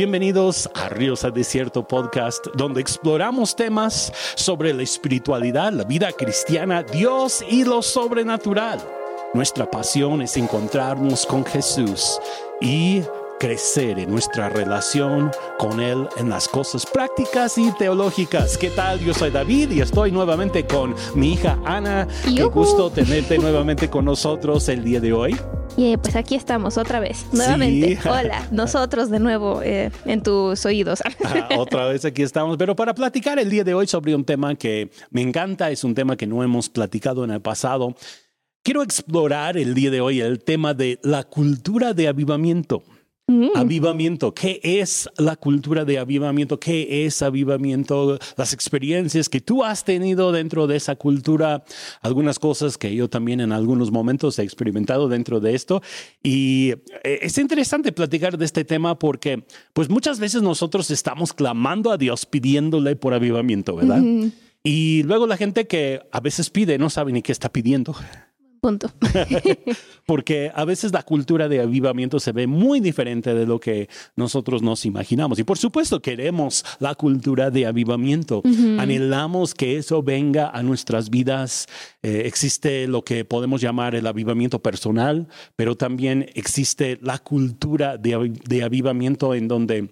Bienvenidos a Ríos a Desierto Podcast, donde exploramos temas sobre la espiritualidad, la vida cristiana, Dios y lo sobrenatural. Nuestra pasión es encontrarnos con Jesús y crecer en nuestra relación con Él en las cosas prácticas y teológicas. ¿Qué tal? Yo soy David y estoy nuevamente con mi hija Ana. Qué gusto tenerte nuevamente con nosotros el día de hoy. Y pues aquí estamos otra vez, nuevamente. Hola, nosotros de nuevo eh, en tus oídos. otra vez aquí estamos, pero para platicar el día de hoy sobre un tema que me encanta, es un tema que no hemos platicado en el pasado. Quiero explorar el día de hoy el tema de la cultura de avivamiento. Mm. Avivamiento, ¿qué es la cultura de avivamiento? ¿Qué es avivamiento? Las experiencias que tú has tenido dentro de esa cultura, algunas cosas que yo también en algunos momentos he experimentado dentro de esto. Y eh, es interesante platicar de este tema porque pues muchas veces nosotros estamos clamando a Dios pidiéndole por avivamiento, ¿verdad? Y luego la gente que a veces pide no sabe ni qué está pidiendo. Punto. Porque a veces la cultura de avivamiento se ve muy diferente de lo que nosotros nos imaginamos. Y por supuesto queremos la cultura de avivamiento. Anhelamos que eso venga a nuestras vidas. Eh, existe lo que podemos llamar el avivamiento personal, pero también existe la cultura de, de avivamiento en donde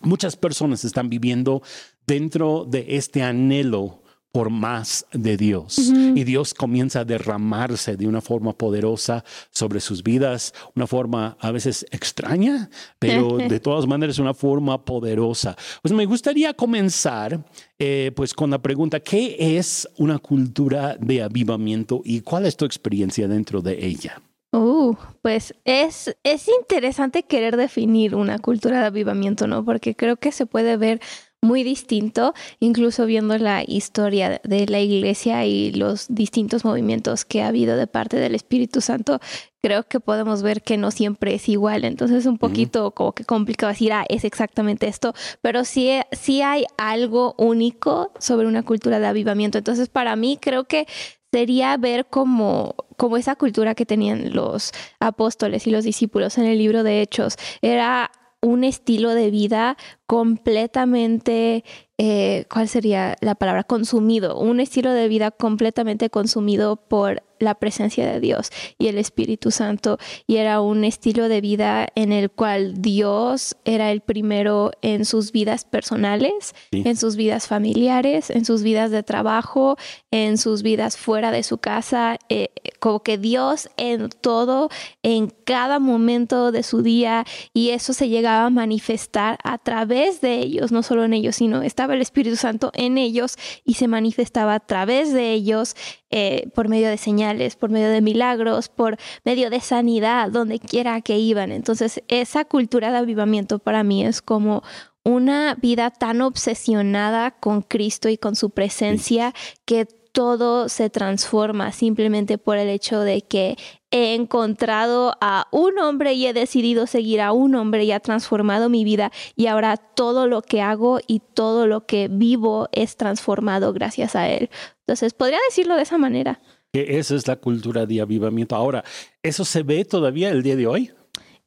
muchas personas están viviendo dentro de este anhelo por más de Dios. Y Dios comienza a derramarse de una forma poderosa sobre sus vidas, una forma a veces extraña, pero de todas maneras una forma poderosa. Pues me gustaría comenzar eh, pues con la pregunta, ¿qué es una cultura de avivamiento y cuál es tu experiencia dentro de ella? Uh, pues es, es interesante querer definir una cultura de avivamiento, ¿no? Porque creo que se puede ver muy distinto, incluso viendo la historia de la iglesia y los distintos movimientos que ha habido de parte del Espíritu Santo, creo que podemos ver que no siempre es igual. Entonces es un poquito como que complicado decir, ah, es exactamente esto, pero sí, sí hay algo único sobre una cultura de avivamiento. Entonces para mí creo que sería ver como, como esa cultura que tenían los apóstoles y los discípulos en el libro de Hechos. Era un estilo de vida completamente, eh, ¿cuál sería la palabra? Consumido, un estilo de vida completamente consumido por la presencia de Dios y el Espíritu Santo y era un estilo de vida en el cual Dios era el primero en sus vidas personales, en sus vidas familiares, en sus vidas de trabajo, en sus vidas fuera de su casa, eh, como que Dios en todo, en cada momento de su día y eso se llegaba a manifestar a través de ellos, no solo en ellos, sino estaba el Espíritu Santo en ellos y se manifestaba a través de ellos eh, por medio de señales, por medio de milagros, por medio de sanidad, donde quiera que iban. Entonces, esa cultura de avivamiento para mí es como una vida tan obsesionada con Cristo y con su presencia que todo se transforma simplemente por el hecho de que he encontrado a un hombre y he decidido seguir a un hombre y ha transformado mi vida y ahora todo lo que hago y todo lo que vivo es transformado gracias a él. Entonces, podría decirlo de esa manera. Que esa es la cultura de avivamiento. Ahora, ¿eso se ve todavía el día de hoy?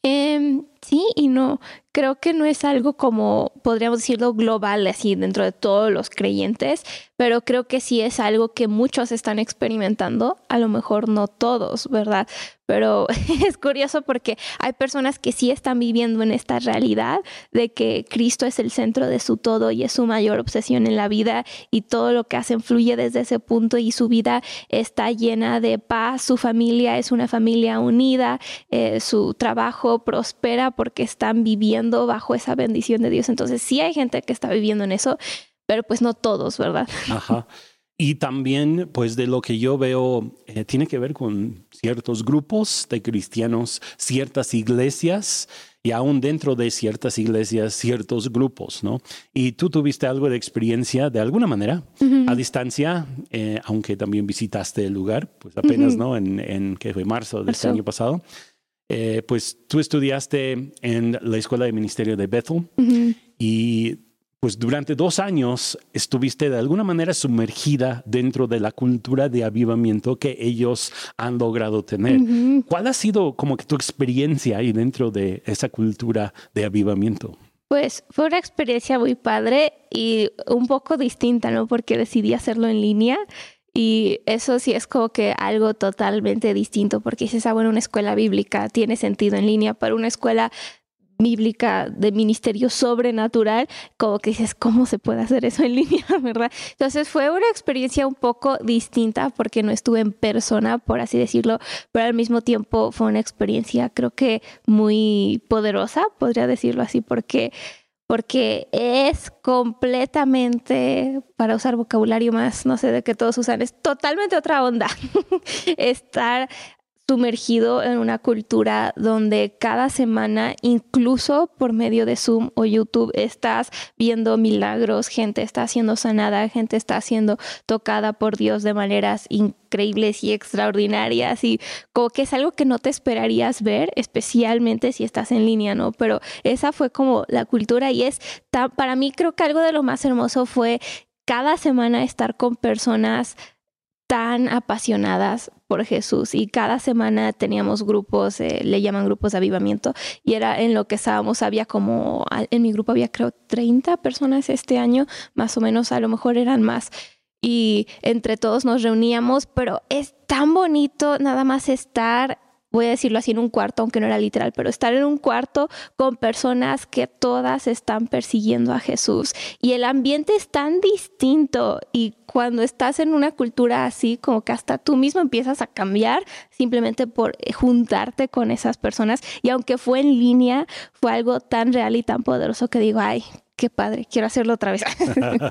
Em, sí y no. Creo que no es algo como, podríamos decirlo, global, así dentro de todos los creyentes, pero creo que sí es algo que muchos están experimentando, a lo mejor no todos, ¿verdad? Pero es curioso porque hay personas que sí están viviendo en esta realidad de que Cristo es el centro de su todo y es su mayor obsesión en la vida y todo lo que hacen fluye desde ese punto y su vida está llena de paz, su familia es una familia unida, eh, su trabajo prospera porque están viviendo bajo esa bendición de Dios. Entonces sí hay gente que está viviendo en eso, pero pues no todos, ¿verdad? Ajá. Y también, pues de lo que yo veo, eh, tiene que ver con ciertos grupos de cristianos, ciertas iglesias y aún dentro de ciertas iglesias, ciertos grupos, ¿no? Y tú tuviste algo de experiencia de alguna manera a distancia, eh, aunque también visitaste el lugar, pues apenas, ¿no? En, en que fue marzo de este año pasado. Eh, pues tú estudiaste en la Escuela de Ministerio de Bethel y pues durante dos años estuviste de alguna manera sumergida dentro de la cultura de avivamiento que ellos han logrado tener. ¿Cuál ha sido como que tu experiencia ahí dentro de esa cultura de avivamiento? Pues fue una experiencia muy padre y un poco distinta, ¿no? Porque decidí hacerlo en línea y eso sí es como que algo totalmente distinto, porque dices, ah, bueno, una escuela bíblica tiene sentido en línea, pero una escuela bíblica de ministerio sobrenatural, como que dices, ¿cómo se puede hacer eso en línea, verdad? Entonces fue una experiencia un poco distinta porque no estuve en persona, por así decirlo, pero al mismo tiempo fue una experiencia creo que muy poderosa, podría decirlo así, porque porque es completamente, para usar vocabulario más, no sé de qué todos usan, es totalmente otra onda. Estar sumergido en una cultura donde cada semana, incluso por medio de Zoom o YouTube, estás viendo milagros, gente está siendo sanada, gente está siendo tocada por Dios de maneras increíbles y extraordinarias y como que es algo que no te esperarías ver, especialmente si estás en línea, ¿no? Pero esa fue como la cultura y es, para mí creo que algo de lo más hermoso fue cada semana estar con personas tan apasionadas por Jesús y cada semana teníamos grupos, eh, le llaman grupos de avivamiento y era en lo que estábamos, había como, en mi grupo había creo 30 personas este año, más o menos, a lo mejor eran más y entre todos nos reuníamos, pero es tan bonito nada más estar voy a decirlo así, en un cuarto, aunque no era literal, pero estar en un cuarto con personas que todas están persiguiendo a Jesús. Y el ambiente es tan distinto y cuando estás en una cultura así, como que hasta tú mismo empiezas a cambiar simplemente por eh, juntarte con esas personas. Y aunque fue en línea, fue algo tan real y tan poderoso que digo, ay, qué padre, quiero hacerlo otra vez.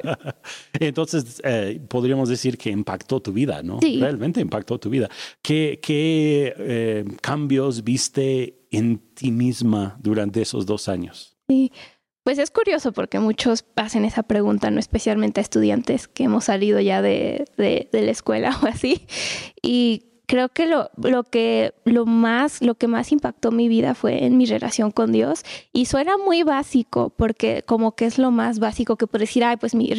Entonces, eh, podríamos decir que impactó tu vida, ¿no? Sí. Realmente impactó tu vida. ¿Qué, eh, cambios viste en ti misma durante esos dos años? Sí. Pues es curioso porque muchos hacen esa pregunta, no especialmente a estudiantes que hemos salido ya de, de la escuela o así. Y creo que lo, lo que lo más lo que más impactó mi vida fue en mi relación con Dios y suena muy básico porque como que es lo más básico que puedo decir ay pues mi,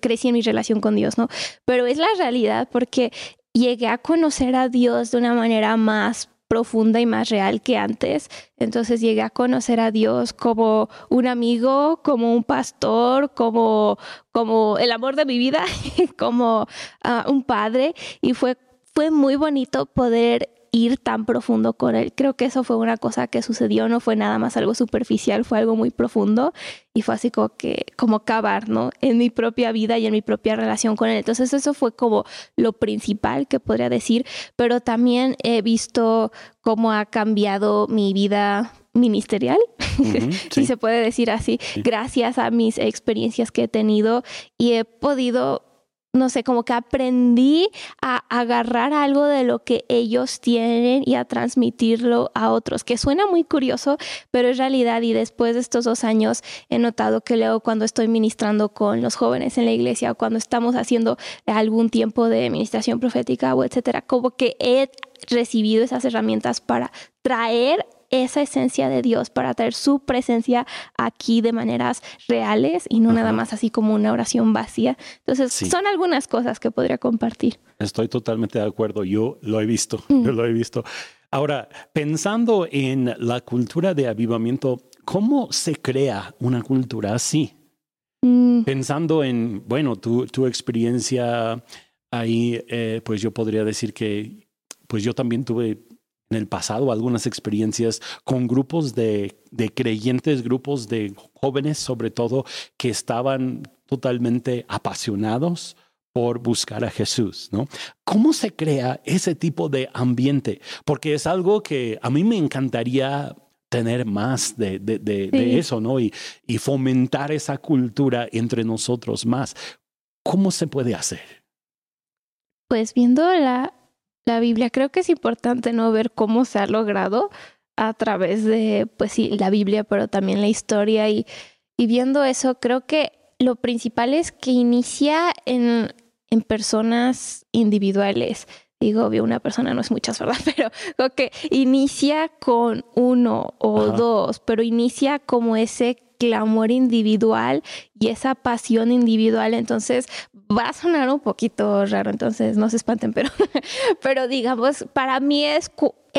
crecí en mi relación con Dios no pero es la realidad porque llegué a conocer a Dios de una manera más profunda y más real que antes. Entonces llegué a conocer a Dios como un amigo, como un pastor, como, como el amor de mi vida, como uh, un padre. Y fue fue muy bonito poder ir tan profundo con él. Creo que eso fue una cosa que sucedió, no fue nada más algo superficial, fue algo muy profundo y fue así como que, como cavar, ¿no? En mi propia vida y en mi propia relación con él. Entonces eso fue como lo principal que podría decir, pero también he visto cómo ha cambiado mi vida ministerial, si se puede decir así, gracias a mis experiencias que he tenido y he podido no sé, como que aprendí a agarrar algo de lo que ellos tienen y a transmitirlo a otros, que suena muy curioso, pero es realidad y después de estos dos años he notado que luego cuando estoy ministrando con los jóvenes en la iglesia o cuando estamos haciendo algún tiempo de administración profética o etcétera, como que he recibido esas herramientas para traer esa esencia de Dios, para traer su presencia aquí de maneras reales y no nada más así como una oración vacía. Entonces, son algunas cosas que podría compartir. Estoy totalmente de acuerdo, yo lo he visto, mm. yo lo he visto. Ahora, pensando en la cultura de avivamiento, ¿cómo se crea una cultura así? Mm. Pensando en, bueno, tu, tu experiencia ahí, eh, pues yo podría decir que, pues yo también tuve en el pasado algunas experiencias con grupos de, de, creyentes, grupos de jóvenes sobre todo, que estaban totalmente apasionados por buscar a Jesús, ¿no? ¿Cómo se crea ese tipo de ambiente? Porque es algo que a mí me encantaría tener más de, de, de, eso, ¿no? Y, y fomentar esa cultura entre nosotros más. ¿Cómo se puede hacer? Pues viendo la, la Biblia. Creo que es importante no ver cómo se ha logrado a través de, pues sí, la Biblia, pero también la historia y, y viendo eso, creo que lo principal es que inicia en, en personas individuales. Digo, obvio, una persona no es muchas, ¿verdad? Pero creo que inicia con uno o dos, pero inicia como ese clamor individual y esa pasión individual. Entonces va a sonar un poquito raro, entonces no se espanten, pero, pero digamos, para mí es,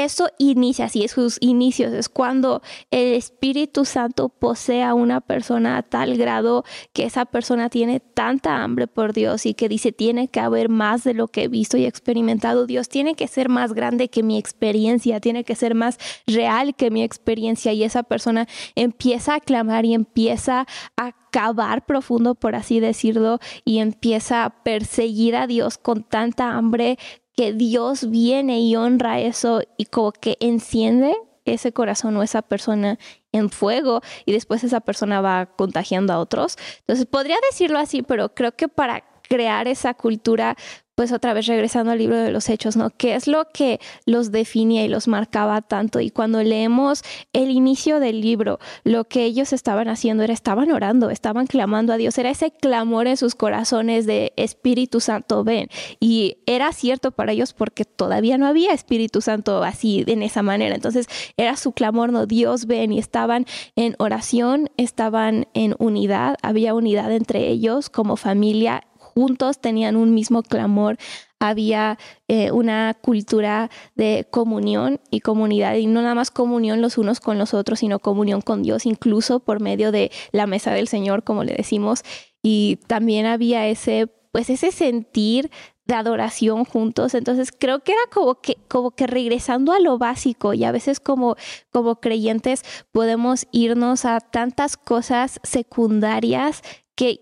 eso inicia, así sus inicios, es cuando el Espíritu Santo posee a una persona a tal grado que esa persona tiene tanta hambre por Dios y que dice, tiene que haber más de lo que he visto y experimentado. Dios tiene que ser más grande que mi experiencia, tiene que ser más real que mi experiencia y esa persona empieza a clamar y empieza a cavar profundo, por así decirlo, y empieza a perseguir a Dios con tanta hambre que Dios viene y honra eso y como que enciende ese corazón o esa persona en fuego y después esa persona va contagiando a otros. Entonces podría decirlo así, pero creo que para crear esa cultura pues otra vez regresando al libro de los hechos, ¿no? ¿Qué es lo que los definía y los marcaba tanto? Y cuando leemos el inicio del libro, lo que ellos estaban haciendo era, estaban orando, estaban clamando a Dios, era ese clamor en sus corazones de Espíritu Santo, ven. Y era cierto para ellos porque todavía no había Espíritu Santo así, en esa manera. Entonces era su clamor, no, Dios ven, y estaban en oración, estaban en unidad, había unidad entre ellos como familia juntos tenían un mismo clamor, había eh, una cultura de comunión y comunidad, y no nada más comunión los unos con los otros, sino comunión con Dios, incluso por medio de la mesa del Señor, como le decimos, y también había ese, pues ese sentir de adoración juntos. Entonces creo que era como que, como que regresando a lo básico y a veces como, como creyentes podemos irnos a tantas cosas secundarias que,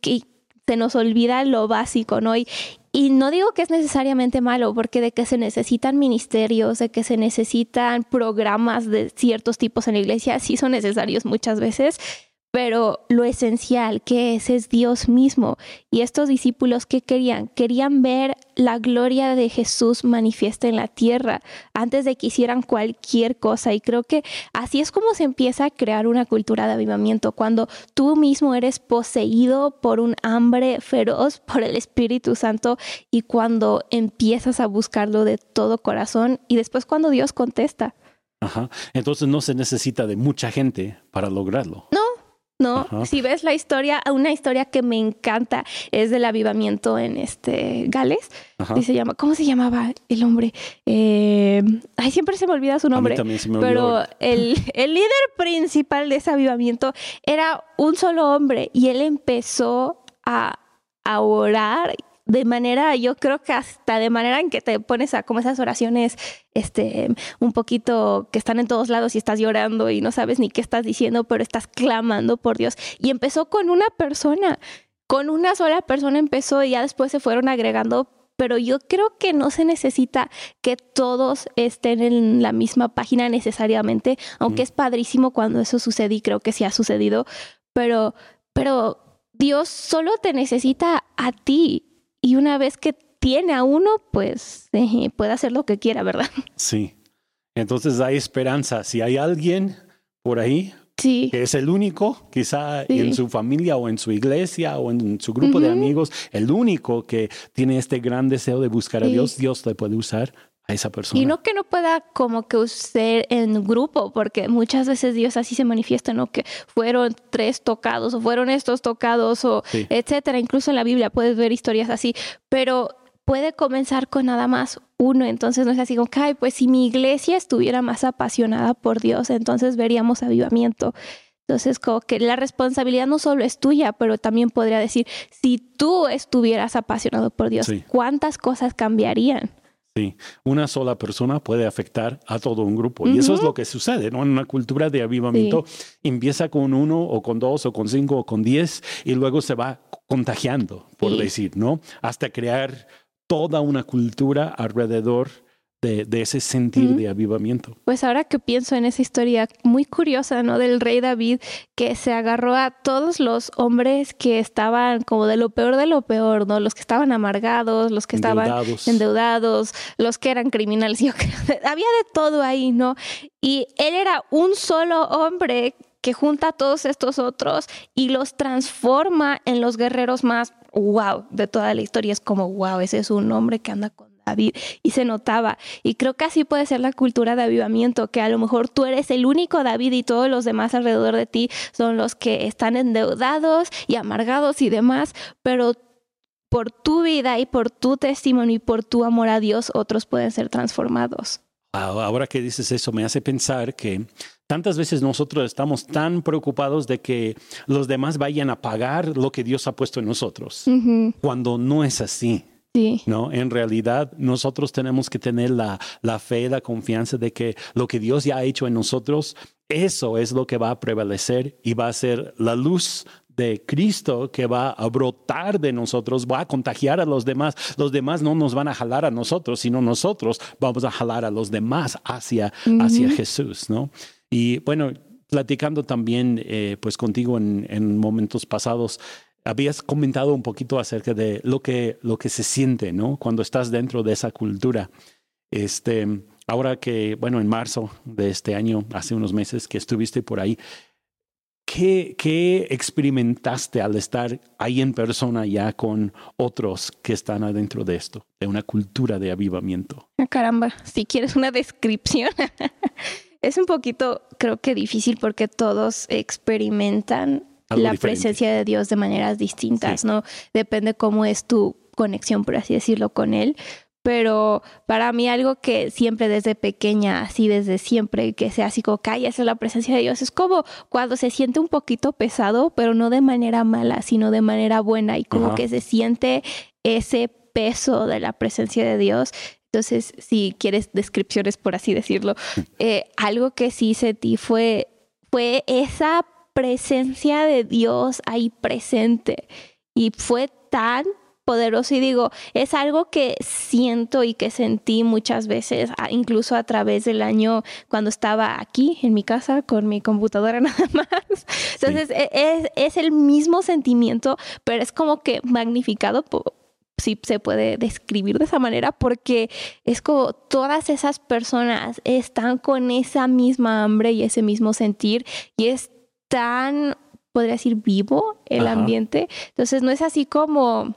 que se nos olvida lo básico, ¿no? Y, y no digo que es necesariamente malo, porque de que se necesitan ministerios, de que se necesitan programas de ciertos tipos en la iglesia, sí son necesarios muchas veces, pero lo esencial que es es Dios mismo. Y estos discípulos, ¿qué querían? Querían ver la gloria de Jesús manifiesta en la tierra antes de que hicieran cualquier cosa. Y creo que así es como se empieza a crear una cultura de avivamiento, cuando tú mismo eres poseído por un hambre feroz por el Espíritu Santo y cuando empiezas a buscarlo de todo corazón y después cuando Dios contesta. Ajá. Entonces no se necesita de mucha gente para lograrlo. No, ¿no? Si ves la historia, una historia que me encanta es del avivamiento en este Gales. Y se llama, ¿cómo se llamaba el hombre? Eh, ay, siempre se me olvida su nombre. pero el, el líder principal de ese avivamiento era un solo hombre y él empezó a, a orar de manera, yo creo que hasta de manera en que te pones a como esas oraciones, este, un poquito que están en todos lados y estás llorando y no sabes ni qué estás diciendo, pero estás clamando por Dios. Y empezó con una persona, con una sola persona empezó y ya después se fueron agregando pero yo creo que no se necesita que todos estén en la misma página necesariamente, aunque es padrísimo cuando eso sucede y creo que sí ha sucedido, pero, pero Dios solo te necesita a ti y una vez que tiene a uno, pues eh, puede hacer lo que quiera, ¿verdad? Sí. Entonces hay esperanza. Si hay alguien por ahí que es el único, quizá en su familia o en su iglesia o en su grupo de amigos, el único que tiene este gran deseo de buscar a Dios, Dios le puede usar esa persona. Y no que no pueda como que usted en grupo, porque muchas veces Dios así se manifiesta, ¿no? Que fueron tres tocados o fueron estos tocados o etcétera. Incluso en la Biblia puedes ver historias así, pero puede comenzar con nada más uno. Entonces no es así como, ay, pues si mi iglesia estuviera más apasionada por Dios, entonces veríamos avivamiento. Entonces, como que la responsabilidad no solo es tuya, pero también podría decir, si tú estuvieras apasionado por Dios, ¿cuántas cosas cambiarían? Sí, una sola persona puede afectar a todo un grupo. Y eso es lo que sucede, ¿no? En una cultura de avivamiento empieza con uno o con dos o con cinco o con diez y luego se va contagiando, por decir, ¿no? Hasta crear toda una cultura alrededor de, ese sentir de avivamiento. Pues ahora que pienso en esa historia muy curiosa, ¿no? Del rey David, que se agarró a todos los hombres que estaban como de lo peor de lo peor, ¿no? Los que estaban amargados, los que estaban endeudados, los que eran criminales, yo había de todo ahí, ¿no? Y él era un solo hombre que junta a todos estos otros y los transforma en los guerreros más wow de toda la historia. Es como, wow, ese es un hombre que anda con David y se notaba. Y creo que así puede ser la cultura de avivamiento, que a lo mejor tú eres el único David y todos los demás alrededor de ti son los que están endeudados y amargados y demás, pero por tu vida y por tu testimonio y por tu amor a Dios, otros pueden ser transformados. Ahora que dices eso, me hace pensar que tantas veces nosotros estamos tan preocupados de que los demás vayan a pagar lo que Dios ha puesto en nosotros, cuando no es así. Sí. No, en realidad nosotros tenemos que tener la, la fe, la confianza de que lo que Dios ya ha hecho en nosotros, eso es lo que va a prevalecer y va a ser la luz de Cristo que va a brotar de nosotros, va a contagiar a los demás. Los demás no nos van a jalar a nosotros, sino nosotros vamos a jalar a los demás hacia, hacia Jesús, ¿no? Y bueno, platicando también eh, pues contigo en, en momentos pasados, habías comentado un poquito acerca de lo que, lo que se siente, ¿no? Cuando estás dentro de esa cultura. Este, ahora que, bueno, en marzo de este año, hace unos meses que estuviste por ahí, ¿qué, qué experimentaste al estar ahí en persona ya con otros que están adentro de esto, de una cultura de avivamiento? Ah, caramba, si quieres una descripción. es un poquito, creo que difícil porque todos experimentan la presencia de Dios de maneras distintas, ¿no? Depende cómo es tu conexión, por así decirlo, con Él. Pero para mí algo que siempre desde pequeña, así desde siempre, que sea así como que es la presencia de Dios, es como cuando se siente un poquito pesado, pero no de manera mala, sino de manera buena y como que se siente ese peso de la presencia de Dios. Entonces, si quieres descripciones, por así decirlo, eh, algo que sí sentí fue, fue esa presencia de Dios ahí presente. Y fue tan poderoso y digo, es algo que siento y que sentí muchas veces, incluso a través del año cuando estaba aquí en mi casa con mi computadora nada más. Entonces e, es, es, el mismo sentimiento, pero es como que magnificado si se puede describir de esa manera, porque es como todas esas personas están con esa misma hambre y ese mismo sentir y es tan, podría decir, vivo el ambiente. Entonces no es así como,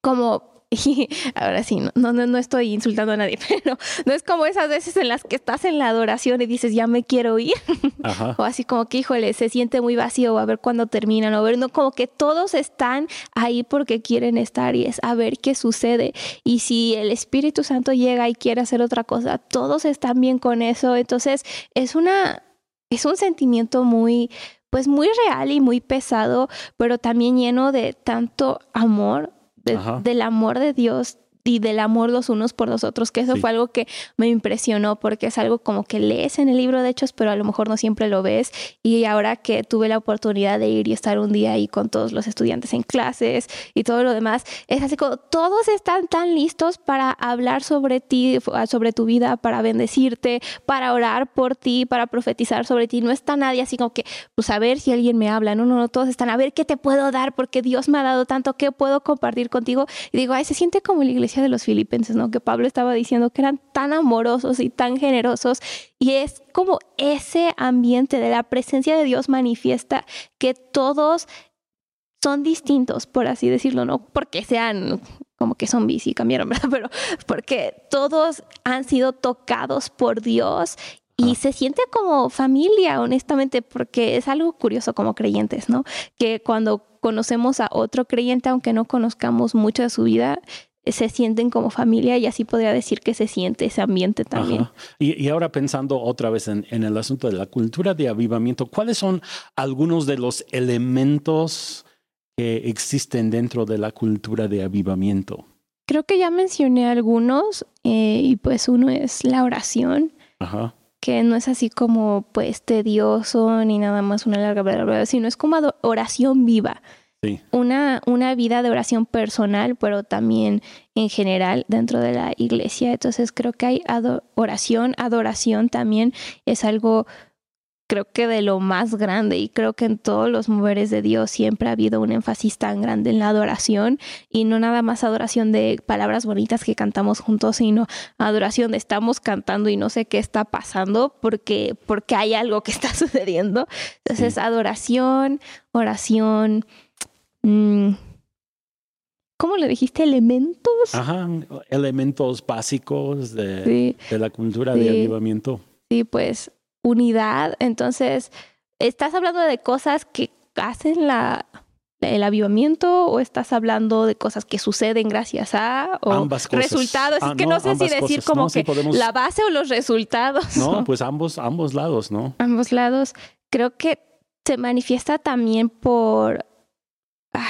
como y ahora sí, no, no, no estoy insultando a nadie, pero no es como esas veces en las que estás en la adoración y dices, ya me quiero ir. o así como que, híjole, se siente muy vacío, o a ver cuándo terminan, o a ver, no, como que todos están ahí porque quieren estar y es a ver qué sucede. Y si el Espíritu Santo llega y quiere hacer otra cosa, todos están bien con eso. Entonces, es una, es un sentimiento muy, pues muy real y muy pesado, pero también lleno de tanto amor, del amor de Dios y del amor los unos por los otros, que eso fue algo que me impresionó porque es algo como que lees en el libro de Hechos, pero a lo mejor no siempre lo ves. Y ahora que tuve la oportunidad de ir y estar un día ahí con todos los estudiantes en clases y todo lo demás, es así como todos están tan listos para hablar sobre ti, sobre tu vida, para bendecirte, para orar por ti, para profetizar sobre ti. No está nadie así como que, pues a ver si alguien me habla. No, no, no, todos están a ver qué te puedo dar porque Dios me ha dado tanto, qué puedo compartir contigo. Y digo, ay, se siente como la iglesia de los filipenses, ¿no? Que Pablo estaba diciendo que eran tan amorosos y tan generosos. Y es como ese ambiente de la presencia de Dios manifiesta que todos son distintos, por así decirlo, no porque sean como que zombies y cambiaron, ¿verdad? Pero porque todos han sido tocados por Dios y se siente como familia, honestamente, porque es algo curioso como creyentes, ¿no? Que cuando conocemos a otro creyente, aunque no conozcamos mucho de su vida, se sienten como familia y así podría decir que se siente ese ambiente también. Y, ahora pensando otra vez en, el asunto de la cultura de avivamiento, ¿cuáles son algunos de los elementos que existen dentro de la cultura de avivamiento? Creo que ya mencioné algunos eh, y pues uno es la oración. que no es así como pues tedioso ni nada más una larga, bla, sino es como oración viva. Una, una vida de oración personal, pero también en general dentro de la iglesia. Entonces creo que hay oración, adoración también es algo creo que de lo más grande y creo que en todos los moveres de Dios siempre ha habido un énfasis tan grande en la adoración y no nada más adoración de palabras bonitas que cantamos juntos, sino adoración de estamos cantando y no sé qué está pasando porque porque hay algo que está sucediendo. Entonces, adoración, oración, Mm. ¿Cómo le dijiste? ¿Elementos? Ajá, elementos básicos de, la cultura de avivamiento. Sí, pues unidad. Entonces, estás hablando de cosas que hacen la, el avivamiento o estás hablando de cosas que suceden gracias a o Ambas cosas. resultados? Ah, es que no, no, sé si decir cosas. como No, sí que podemos- la base o los resultados. No, pues ambos, ambos lados, ¿no? ambos lados. Creo que se manifiesta también por.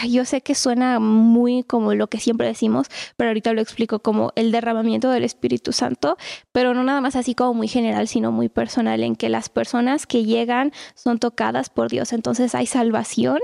Yo sé que suena muy como lo que siempre decimos, pero ahorita lo explico como el derramamiento del Espíritu Santo, pero no nada más así como muy general, sino muy personal, en que las personas que llegan son tocadas por Dios. Entonces hay salvación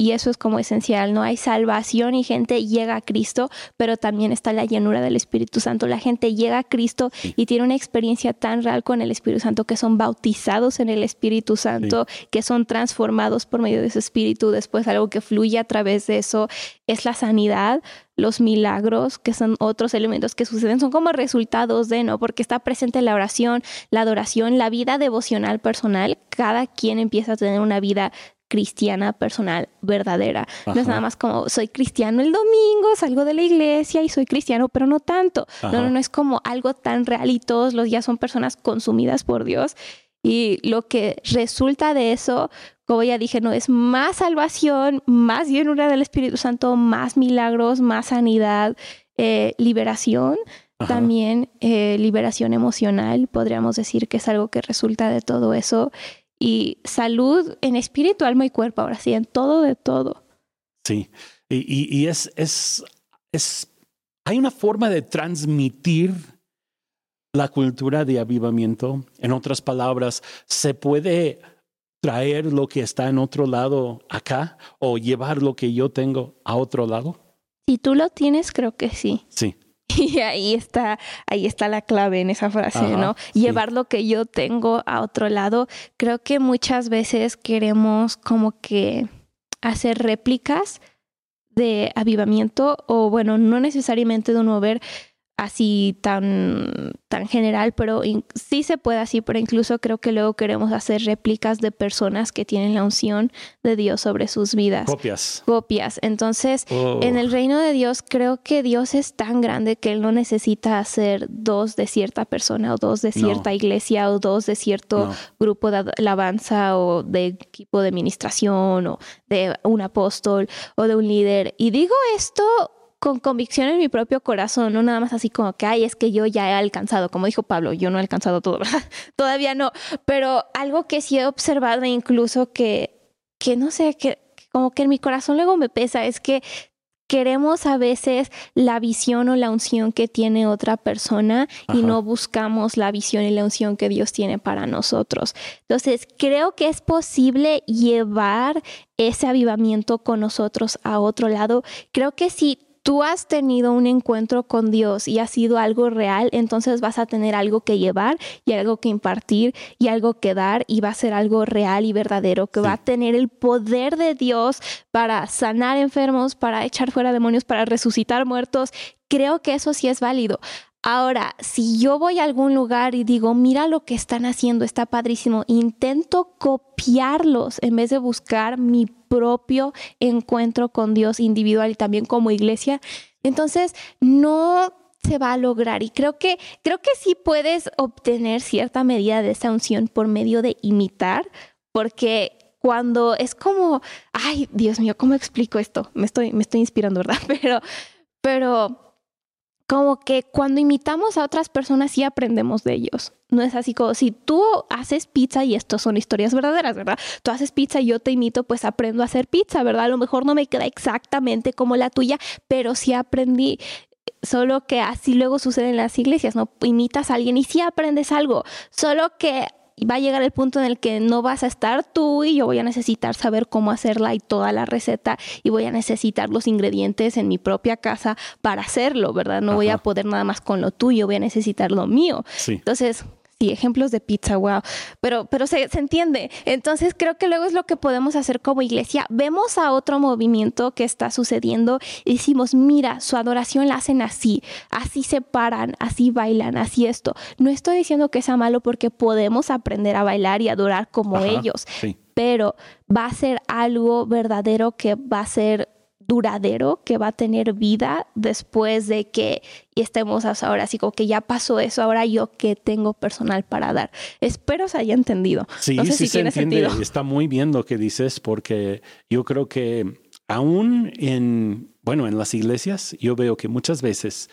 y eso es como esencial, ¿no? Hay salvación y gente llega a Cristo, pero también está la llenura del Espíritu Santo. La gente llega a Cristo y tiene una experiencia tan real con el Espíritu Santo que son bautizados en el Espíritu Santo, que son transformados por medio de ese Espíritu. Después algo que fluye a través de eso es la sanidad, los milagros, que son otros elementos que suceden, son como resultados de, ¿no? Porque está presente la oración, la adoración, la vida devocional personal. Cada quien empieza a tener una vida cristiana personal verdadera. No es nada más como soy cristiano el domingo, salgo de la iglesia y soy cristiano, pero no tanto. No, no, no es como algo tan real y todos los días son personas consumidas por Dios. Y lo que resulta de eso, como ya dije, no es más salvación, más llenura del Espíritu Santo, más milagros, más sanidad, eh, liberación, Ajá. también eh, liberación emocional, podríamos decir que es algo que resulta de todo eso. Y salud en espíritu, alma y cuerpo, ahora sí, en todo de todo. Sí. Y, y- y es, es, es, hay una forma de transmitir la cultura de avivamiento. En otras palabras, se puede traer lo que está en otro lado acá o llevar lo que yo tengo a otro lado. Si tú lo tienes, creo que sí. Sí. Y ahí está, ahí está la clave en esa frase, Ajá, ¿no? sí. Llevar lo que yo tengo a otro lado. Creo que muchas veces queremos como que hacer réplicas de avivamiento o bueno, no necesariamente de un mover así tan, tan general, pero sí se puede así, pero incluso creo que luego queremos hacer réplicas de personas que tienen la unción de Dios sobre sus vidas. Copias. Copias. Entonces, Oh, en el reino de Dios creo que Dios es tan grande que Él no necesita hacer dos de cierta persona o dos de No. cierta iglesia o dos de cierto no. grupo de alabanza o de equipo de administración o de un apóstol o de un líder. Y digo esto con convicción en mi propio corazón, no nada más así como que, ay, es que yo ya he alcanzado, como dijo Pablo, yo no he alcanzado todo, ¿verdad? Todavía no, pero algo que sí he observado incluso que, que no sé, que que como que en mi corazón luego me pesa, es que queremos a veces la visión o la unción que tiene otra persona y no buscamos la visión y la unción que Dios tiene para nosotros. Entonces, creo que es posible llevar ese avivamiento con nosotros a otro lado. Creo que si tú has tenido un encuentro con Dios y ha sido algo real, entonces vas a tener algo que llevar y algo que impartir y algo que dar y va a ser algo real y verdadero que Sí. va a tener el poder de Dios para sanar enfermos, para echar fuera demonios, para resucitar muertos. Creo que eso sí es válido. Ahora, si yo voy a algún lugar y digo, mira lo que están haciendo, está padrísimo, intento copiarlos en vez de buscar mi propio encuentro con Dios individual y también como iglesia, entonces no se va a lograr y creo que creo que sí puedes obtener cierta medida de esa unción por medio de imitar, porque cuando es como, ay, Dios mío, ¿cómo explico esto? Me estoy me estoy inspirando, ¿verdad? Pero pero como que cuando imitamos a otras personas sí aprendemos de ellos. No es así como si tú haces pizza y esto son historias verdaderas, ¿verdad? Tú haces pizza y yo te imito, pues aprendo a hacer pizza, ¿verdad? A lo mejor no me queda exactamente como la tuya, pero sí aprendí. Solo que así luego sucede en las iglesias, ¿no? Imitas a alguien y sí aprendes algo. Solo que va a llegar el punto en el que no vas a estar tú y yo voy a necesitar saber cómo hacerla y toda la receta y voy a necesitar los ingredientes en mi propia casa para hacerlo, ¿verdad? No voy a poder nada más con lo tuyo, voy a necesitar lo mío. Sí. Entonces, sí, ejemplos de pizza, wow. Pero, pero se, se entiende. Entonces, creo que luego es lo que podemos hacer como iglesia. Vemos a otro movimiento que está sucediendo y decimos, mira, su adoración la hacen así, así se paran, así bailan, así esto. No estoy diciendo que sea malo porque podemos aprender a bailar y adorar como Ajá. ellos, Sí. pero va a ser algo verdadero que va a ser duradero, que va a tener vida después de que estemos ahora así como que ya pasó eso, ahora yo qué tengo personal para dar. Espero se haya entendido. Sí, no sé sí si se tiene entiende. sentido. Está muy bien lo que dices porque yo creo que aún en, bueno, en las iglesias, yo veo que muchas veces,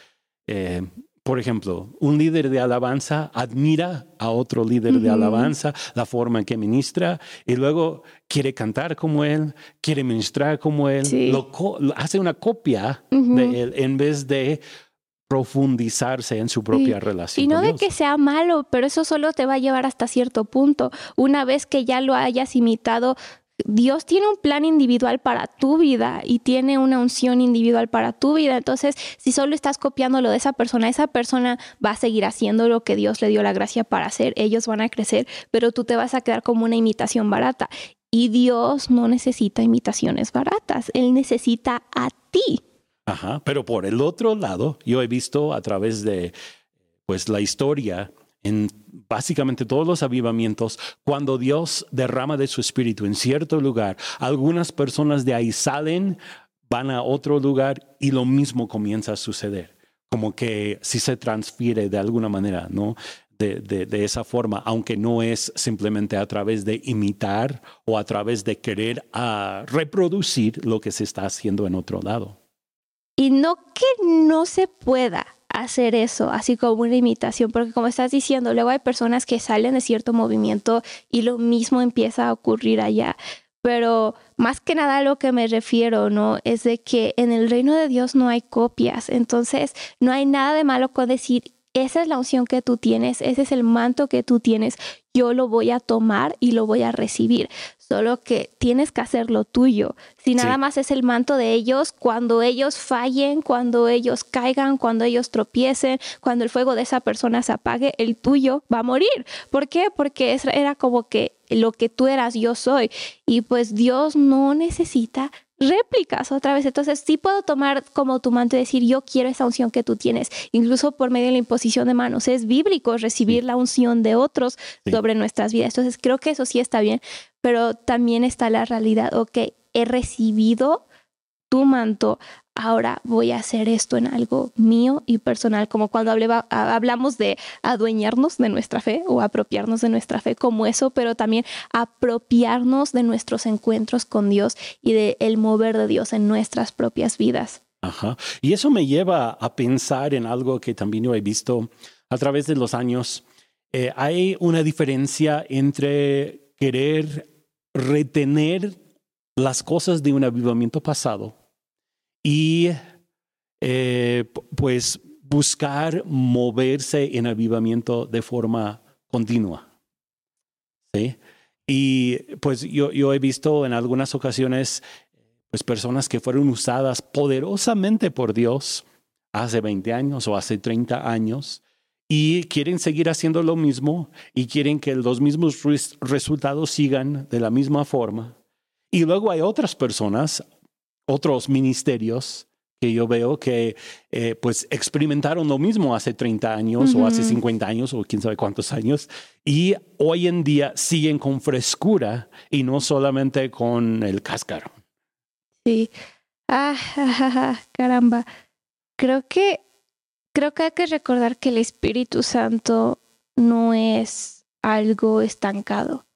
eh, por ejemplo, un líder de alabanza admira a otro líder de alabanza, la forma en que ministra, y luego quiere cantar como él, quiere ministrar como él, hace una copia de él en vez de profundizarse en su propia relación. Y no de que sea malo, pero eso solo te va a llevar hasta cierto punto. Una vez que ya lo hayas imitado, Dios tiene un plan individual para tu vida y tiene una unción individual para tu vida. Entonces, si solo estás copiando lo de esa persona, esa persona va a seguir haciendo lo que Dios le dio la gracia para hacer. Ellos van a crecer, pero tú te vas a quedar como una imitación barata. Y Dios no necesita imitaciones baratas, Él necesita a ti. Ajá, pero por el otro lado, yo he visto a través de pues la historia en básicamente todos los avivamientos, cuando Dios derrama de su espíritu en cierto lugar, algunas personas de ahí salen, van a otro lugar y lo mismo comienza a suceder. Como que si se transfiere de alguna manera, ¿no? De, de, esa forma, aunque no es simplemente a través de imitar o a través de querer reproducir lo que se está haciendo en otro lado. Y no que no se pueda hacer eso, así como una imitación, porque como estás diciendo, luego hay personas que salen de cierto movimiento y lo mismo empieza a ocurrir allá. Pero más que nada a lo que me refiero, ¿no? Es de que en el reino de Dios no hay copias. Entonces, no hay nada de malo con decir, esa es la unción que tú tienes, ese es el manto que tú tienes, yo lo voy a tomar y lo voy a recibir. Solo que tienes que hacerlo tuyo. Si nada más es el manto de ellos, cuando ellos fallen, cuando ellos caigan, cuando ellos tropiecen, cuando el fuego de esa persona se apague, el tuyo va a morir. ¿Por qué? Porque era como que lo que tú eras, yo soy. Y pues Dios no necesita réplicas otra vez. Entonces sí puedo tomar como tu manto y decir, yo quiero esa unción que tú tienes, incluso por medio de la imposición de manos. Es bíblico recibir la unción de otros sobre nuestras vidas. Entonces creo que eso sí está bien, pero también está la realidad, ok, he recibido tu manto, ahora voy a hacer esto en algo mío y personal, como cuando hablamos de adueñarnos de nuestra fe o apropiarnos de nuestra fe como eso, pero también apropiarnos de nuestros encuentros con Dios y del el mover de Dios en nuestras propias vidas. Ajá. Y eso me lleva a pensar en algo que también yo he visto a través de los años. Eh, hay una diferencia entre querer retener las cosas de un avivamiento pasado y eh, pues buscar moverse en avivamiento de forma continua. ¿Sí? Y pues yo, yo he visto en algunas ocasiones pues personas que fueron usadas poderosamente por Dios hace 20 años o hace 30 años y quieren seguir haciendo lo mismo y quieren que los mismos resultados sigan de la misma forma. Y luego hay otras personas, otros ministerios que yo veo que eh, pues experimentaron lo mismo hace 30 años o hace 50 años o quién sabe cuántos años y hoy en día siguen con frescura y no solamente con el cáscaro. Sí. Ah, caramba. Creo que creo que hay que recordar que el Espíritu Santo no es algo estancado.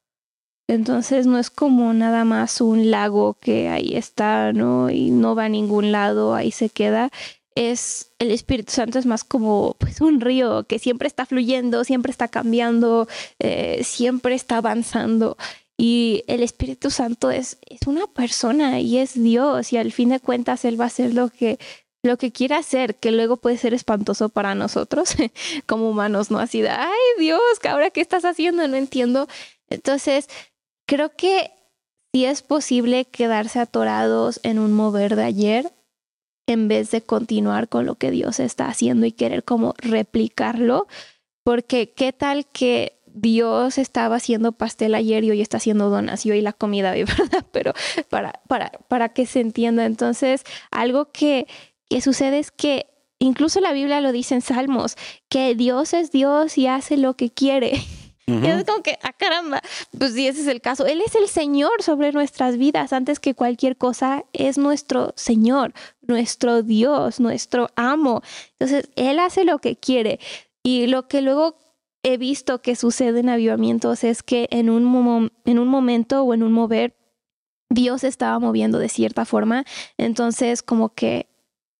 Entonces no es como nada más un lago que ahí está, ¿no? Y no va a ningún lado, ahí se queda. Es el Espíritu Santo es más como pues un río que siempre está fluyendo, siempre está cambiando, eh, siempre está avanzando. Y el Espíritu Santo es, es una persona y es Dios y al fin de cuentas Él va a hacer lo que lo que quiere hacer, que luego puede ser espantoso para nosotros como humanos, ¿no? Así de, ay Dios, ahora qué estás haciendo? No entiendo. Entonces, Creo que sí es posible quedarse atorados en un mover de ayer en vez de continuar con lo que Dios está haciendo y querer como replicarlo, porque qué tal que Dios estaba haciendo pastel ayer y hoy está haciendo donas y hoy la comida, ¿verdad? Pero para, para, para que se entienda. Entonces, algo que, que sucede es que incluso la Biblia lo dice en Salmos, que Dios es Dios y hace lo que quiere. Y es como que, ah, caramba, pues sí, ese es el caso. Él es el Señor sobre nuestras vidas. Antes que cualquier cosa, es nuestro Señor, nuestro Dios, nuestro amo. Entonces, Él hace lo que quiere. Y lo que luego he visto que sucede en avivamientos es que en un, en un momento o en un mover Dios estaba moviendo de cierta forma, entonces como que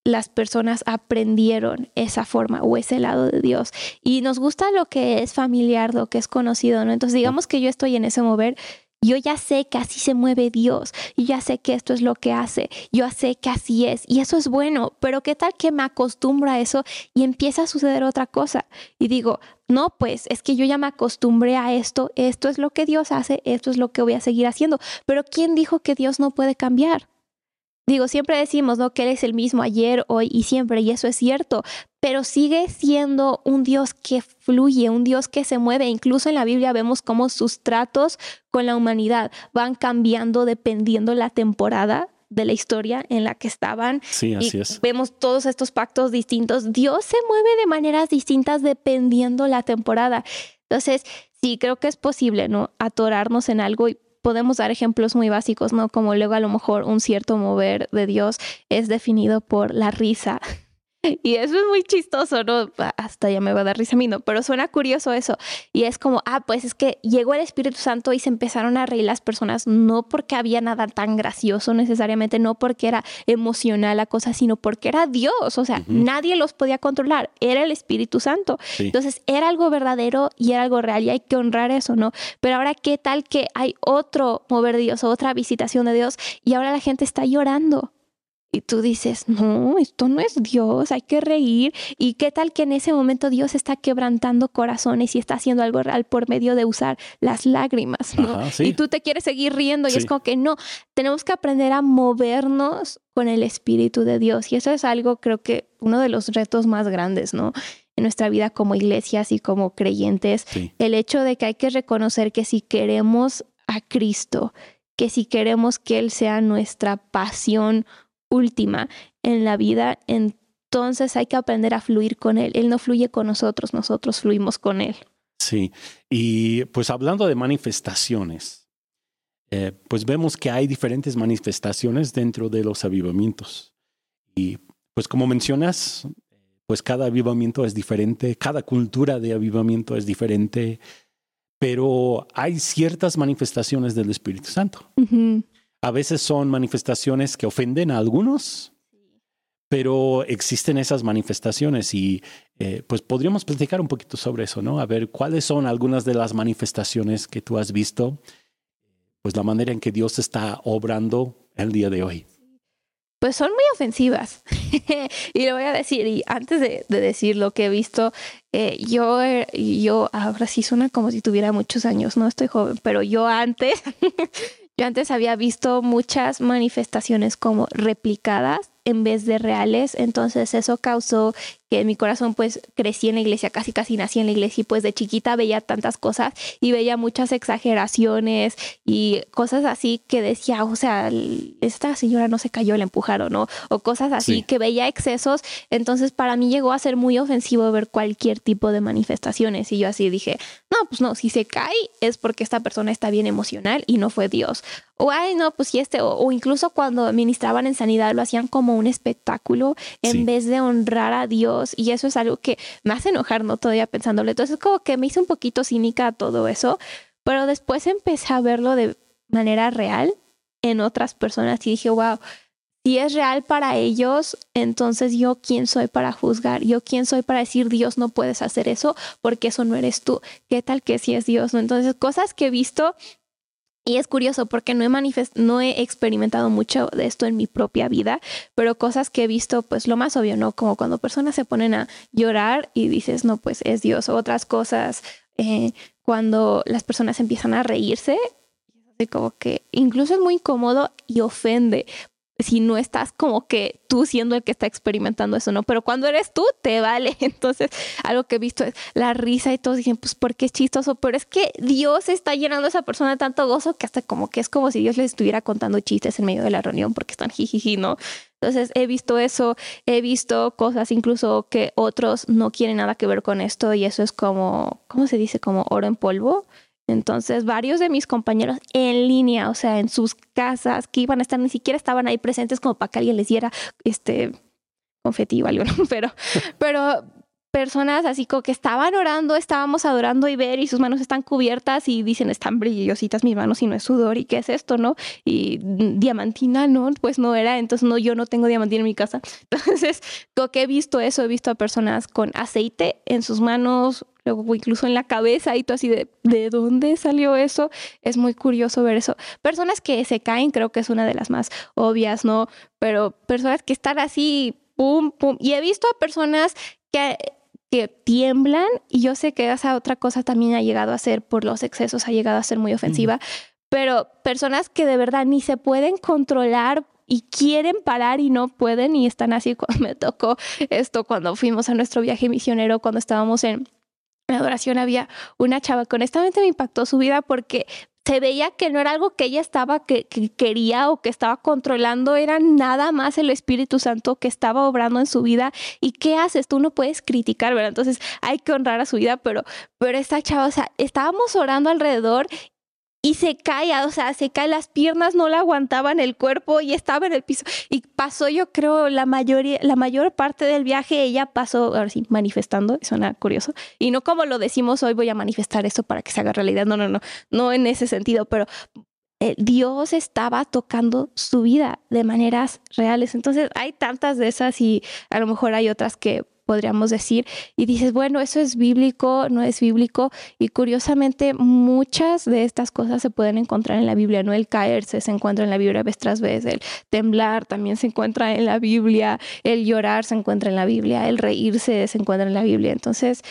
las personas aprendieron esa forma o ese lado de Dios. Y nos gusta lo que es familiar, lo que es conocido, ¿no? Entonces digamos que yo estoy en ese mover, yo ya sé que así se mueve Dios, y ya sé que esto es lo que hace, yo sé que así es, y eso es bueno, pero ¿qué tal que me acostumbro a eso y empieza a suceder otra cosa? Y digo, no, pues es que yo ya me acostumbré a esto, esto es lo que Dios hace, esto es lo que voy a seguir haciendo, pero ¿quién dijo que Dios no puede cambiar? Digo, siempre decimos, ¿no? Que Él es el mismo ayer, hoy y siempre, y eso es cierto, pero sigue siendo un Dios que fluye, un Dios que se mueve. Incluso en la Biblia vemos cómo sus tratos con la humanidad van cambiando dependiendo la temporada de la historia en la que estaban. Sí, así es. Vemos todos estos pactos distintos. Dios se mueve de maneras distintas dependiendo la temporada. Entonces, sí, creo que es posible, ¿no? Atorarnos en algo y podemos dar ejemplos muy básicos, ¿no? Como luego a lo mejor un cierto mover de Dios es definido por la risa. Y eso es muy chistoso, ¿no? Hasta ya me va a dar risa a mí, ¿no? Pero suena curioso eso. Y es como, ah, pues es que llegó el Espíritu Santo y se empezaron a reír las personas, no porque había nada tan gracioso necesariamente, no porque era emocional la cosa, sino porque era Dios. O sea, nadie los podía controlar. Era el Espíritu Santo. Entonces, era algo verdadero y era algo real y hay que honrar eso, ¿no? Pero ahora, ¿qué tal que hay otro mover de Dios, otra visitación de Dios y ahora la gente está llorando? Y tú dices, no, esto no es Dios, hay que reír. ¿Y qué tal que en ese momento Dios está quebrantando corazones y está haciendo algo real por medio de usar las lágrimas? ¿no? Y tú te quieres seguir riendo y es como que no, tenemos que aprender a movernos con el Espíritu de Dios. Y eso es algo, creo que uno de los retos más grandes, ¿no? En nuestra vida como iglesias y como creyentes, el hecho de que hay que reconocer que si queremos a Cristo, que si queremos que Él sea nuestra pasión, última en la vida, entonces hay que aprender a fluir con Él. Él no fluye con nosotros, nosotros fluimos con Él. Sí, y pues hablando de manifestaciones, eh, pues vemos que hay diferentes manifestaciones dentro de los avivamientos. Y pues como mencionas, pues cada avivamiento es diferente, cada cultura de avivamiento es diferente, pero hay ciertas manifestaciones del Espíritu Santo. A veces son manifestaciones que ofenden a algunos, pero existen esas manifestaciones y eh, pues podríamos platicar un poquito sobre eso, ¿no? A ver, ¿cuáles son algunas de las manifestaciones que tú has visto? Pues la manera en que Dios está obrando el día de hoy. Pues son muy ofensivas. y lo voy a decir, y antes de, decir lo que he visto, eh, yo, yo, ahora sí suena como si tuviera muchos años, no estoy joven, pero yo antes Yo antes había visto muchas manifestaciones como replicadas en vez de reales, entonces eso causó que mi corazón pues crecí en la iglesia, casi casi nací en la iglesia y pues de chiquita veía tantas cosas y veía muchas exageraciones y cosas así que decía, o sea, esta señora no se cayó, la empujaron, ¿no? O cosas así que veía excesos, entonces para mí llegó a ser muy ofensivo ver cualquier tipo de manifestaciones y yo así dije, no, pues no, si se cae es porque esta persona está bien emocional y no fue Dios. O, ay, no, pues sí, este, o, incluso cuando ministraban en sanidad lo hacían como un espectáculo en vez de honrar a Dios y eso es algo que me hace enojar, ¿no? Todavía pensándolo. Entonces como que me hice un poquito cínica todo eso, pero después empecé a verlo de manera real en otras personas y dije, wow, si es real para ellos, entonces yo quién soy para juzgar, yo quién soy para decir Dios no puedes hacer eso porque eso no eres tú. ¿Qué tal que si es Dios? ¿no? Entonces cosas que he visto y es curioso porque no he, no he experimentado mucho de esto en mi propia vida, pero cosas que he visto, pues lo más obvio, ¿no? Como cuando personas se ponen a llorar y dices, no, pues es Dios. otras cosas, eh, cuando las personas empiezan a reírse, como que incluso es muy incómodo y ofende si no estás como que tú siendo el que está experimentando eso, ¿no? Pero cuando eres tú, te vale. Entonces, algo que he visto es la risa y todos dicen, pues porque es chistoso, pero es que Dios está llenando a esa persona de tanto gozo que hasta como que es como si Dios les estuviera contando chistes en medio de la reunión porque están jijiji, ¿no? Entonces, he visto eso, he visto cosas incluso que otros no quieren nada que ver con esto y eso es como, ¿cómo se dice? Como oro en polvo. Entonces, varios de mis compañeros en línea, o sea, en sus casas, que iban a estar, ni siquiera estaban ahí presentes como para que alguien les diera este confeti o algo. Pero, pero personas así como que estaban orando, estábamos adorando y ver y sus manos están cubiertas y dicen, están brillositas mis manos y no es sudor y qué es esto, ¿no? Y diamantina, ¿no? Pues no era, entonces no, yo no tengo diamantina en mi casa. Entonces, como que he visto eso, he visto a personas con aceite en sus manos, luego incluso en la cabeza y todo así de, ¿de dónde salió eso? Es muy curioso ver eso. Personas que se caen, creo que es una de las más obvias, ¿no? Pero personas que están así, pum, pum. Y he visto a personas que que tiemblan y yo sé que esa otra cosa también ha llegado a ser por los excesos, ha llegado a ser muy ofensiva, pero personas que de verdad ni se pueden controlar y quieren parar y no pueden y están así cuando me tocó esto cuando fuimos a nuestro viaje misionero, cuando estábamos en adoración había una chava que honestamente me impactó su vida porque se veía que no era algo que ella estaba que, quería o que estaba controlando, era nada más el Espíritu Santo que estaba obrando en su vida. ¿Y qué haces? Tú no puedes criticar, ¿verdad? Entonces hay que honrar a su vida, pero, pero esta chava, o sea, estábamos orando alrededor y se cae, o sea, se cae, las piernas no la aguantaban el cuerpo y estaba en el piso. Y pasó, yo creo, la mayoría, la mayor parte del viaje, ella pasó, ahora sí, manifestando, suena curioso. Y no como lo decimos hoy, voy a manifestar esto para que se haga realidad. No, no, no, no en ese sentido, pero Dios estaba tocando su vida de maneras reales. Entonces, hay tantas de esas y a lo mejor hay otras que podríamos decir, y dices, bueno, eso es bíblico, no es bíblico, y curiosamente muchas de estas cosas se pueden encontrar en la Biblia, ¿no? El caerse se encuentra en la Biblia vez tras vez, el temblar también se encuentra en la Biblia, el llorar se encuentra en la Biblia, el reírse se encuentra en la Biblia. Entonces,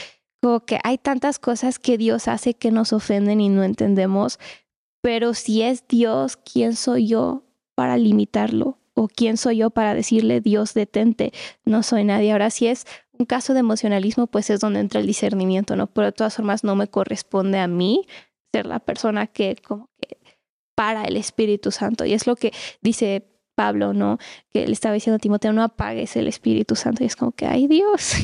como que hay tantas cosas que Dios hace que nos ofenden y no entendemos, pero si es Dios, ¿quién soy yo para limitarlo? ¿O quién soy yo para decirle, Dios, detente? No soy nadie. Ahora, si es un caso de emocionalismo, pues es donde entra el discernimiento, ¿no? Pero de todas formas no me corresponde a mí ser la persona que como que para el Espíritu Santo. Y es lo que dice Pablo, ¿no? Que le estaba diciendo a Timoteo, no apagues el Espíritu Santo. Y es como que, ay Dios.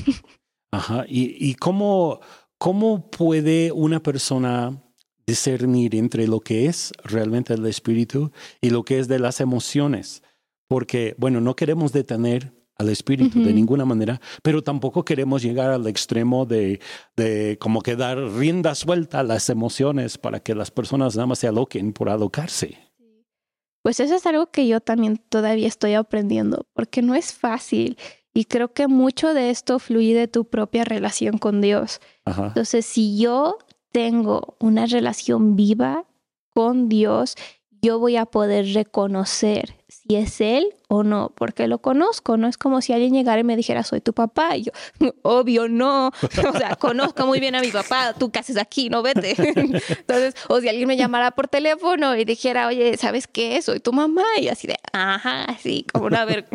Ajá. ¿Y, y cómo, cómo puede una persona discernir entre lo que es realmente el Espíritu y lo que es de las emociones? Porque, bueno, no queremos detener al espíritu de ninguna manera, pero tampoco queremos llegar al extremo de, de, como que dar rienda suelta a las emociones para que las personas nada más se aloquen por alocarse. Pues eso es algo que yo también todavía estoy aprendiendo, porque no es fácil y creo que mucho de esto fluye de tu propia relación con Dios. Entonces, si yo tengo una relación viva con Dios, yo voy a poder reconocer si es Él o no, porque lo conozco, no es como si alguien llegara y me dijera, soy tu papá, y yo, obvio no, o sea, conozco muy bien a mi papá, tú qué haces aquí, no vete. Entonces, o si alguien me llamara por teléfono y dijera, oye, ¿sabes qué? Soy tu mamá, y así de, ajá, así, como a ver,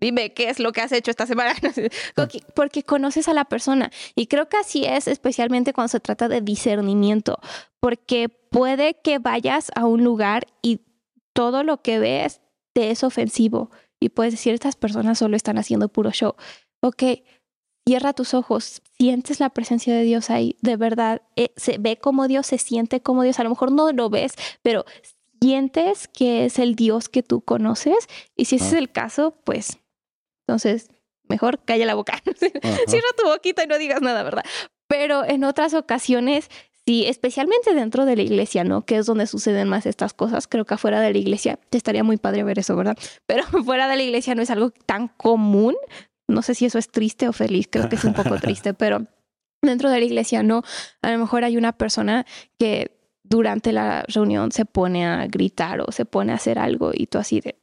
dime qué es lo que has hecho esta semana, porque conoces a la persona, y creo que así es, especialmente cuando se trata de discernimiento, porque puede que vayas a un lugar y todo lo que ves te es ofensivo y puedes decir, estas personas solo están haciendo puro show. Ok, cierra tus ojos, sientes la presencia de Dios ahí, de verdad, eh, se ve como Dios, se siente como Dios, a lo mejor no lo ves, pero sientes que es el Dios que tú conoces y si ese es el caso, pues entonces mejor calla la boca, cierra tu boquita y no digas nada, ¿verdad? Pero en otras ocasiones Sí, especialmente dentro de la iglesia, ¿no? Que es donde suceden más estas cosas. Creo que afuera de la iglesia te estaría muy padre ver eso, ¿verdad? Pero fuera de la iglesia no es algo tan común. No sé si eso es triste o feliz, creo que es un poco triste, pero dentro de la iglesia no. A lo mejor hay una persona que durante la reunión se pone a gritar o se pone a hacer algo y tú así de,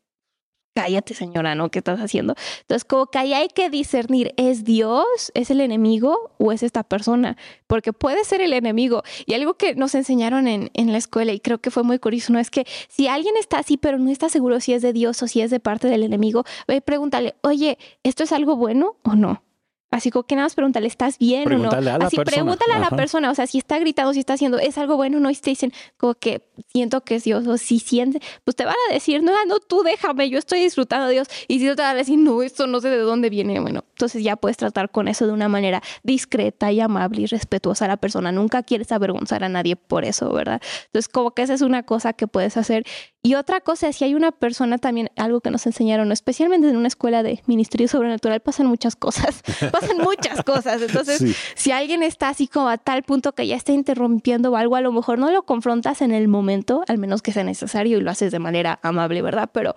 cállate señora, ¿no? ¿Qué estás haciendo? Entonces, como que ahí hay que discernir, ¿es Dios, es el enemigo o es esta persona? Porque puede ser el enemigo. Y algo que nos enseñaron en, en la escuela y creo que fue muy curioso, ¿no? Es que si alguien está así, pero no está seguro si es de Dios o si es de parte del enemigo, pregúntale, oye, ¿esto es algo bueno o no? Así como que nada más pregúntale, ¿estás bien o no? Así pregúntale a la persona, o sea, si está gritando, si está haciendo, ¿es algo bueno o no? Y te dicen, como que siento que es Dios, o si siente, pues te van a decir, no, no, tú déjame, yo estoy disfrutando de Dios. Y si no te van a decir, no, esto no sé de dónde viene, bueno, Entonces ya puedes tratar con eso de una manera discreta y amable y respetuosa a la persona. Nunca quieres avergonzar a nadie por eso, ¿verdad? Entonces como que esa es una cosa que puedes hacer. Y otra cosa si hay una persona también, algo que nos enseñaron, especialmente en una escuela de ministerio sobrenatural, pasan muchas cosas, pasan muchas cosas. Entonces, si alguien está así como a tal punto que ya está interrumpiendo o algo, a lo mejor no lo confrontas en el momento, al menos que sea necesario y lo haces de manera amable, ¿verdad? Pero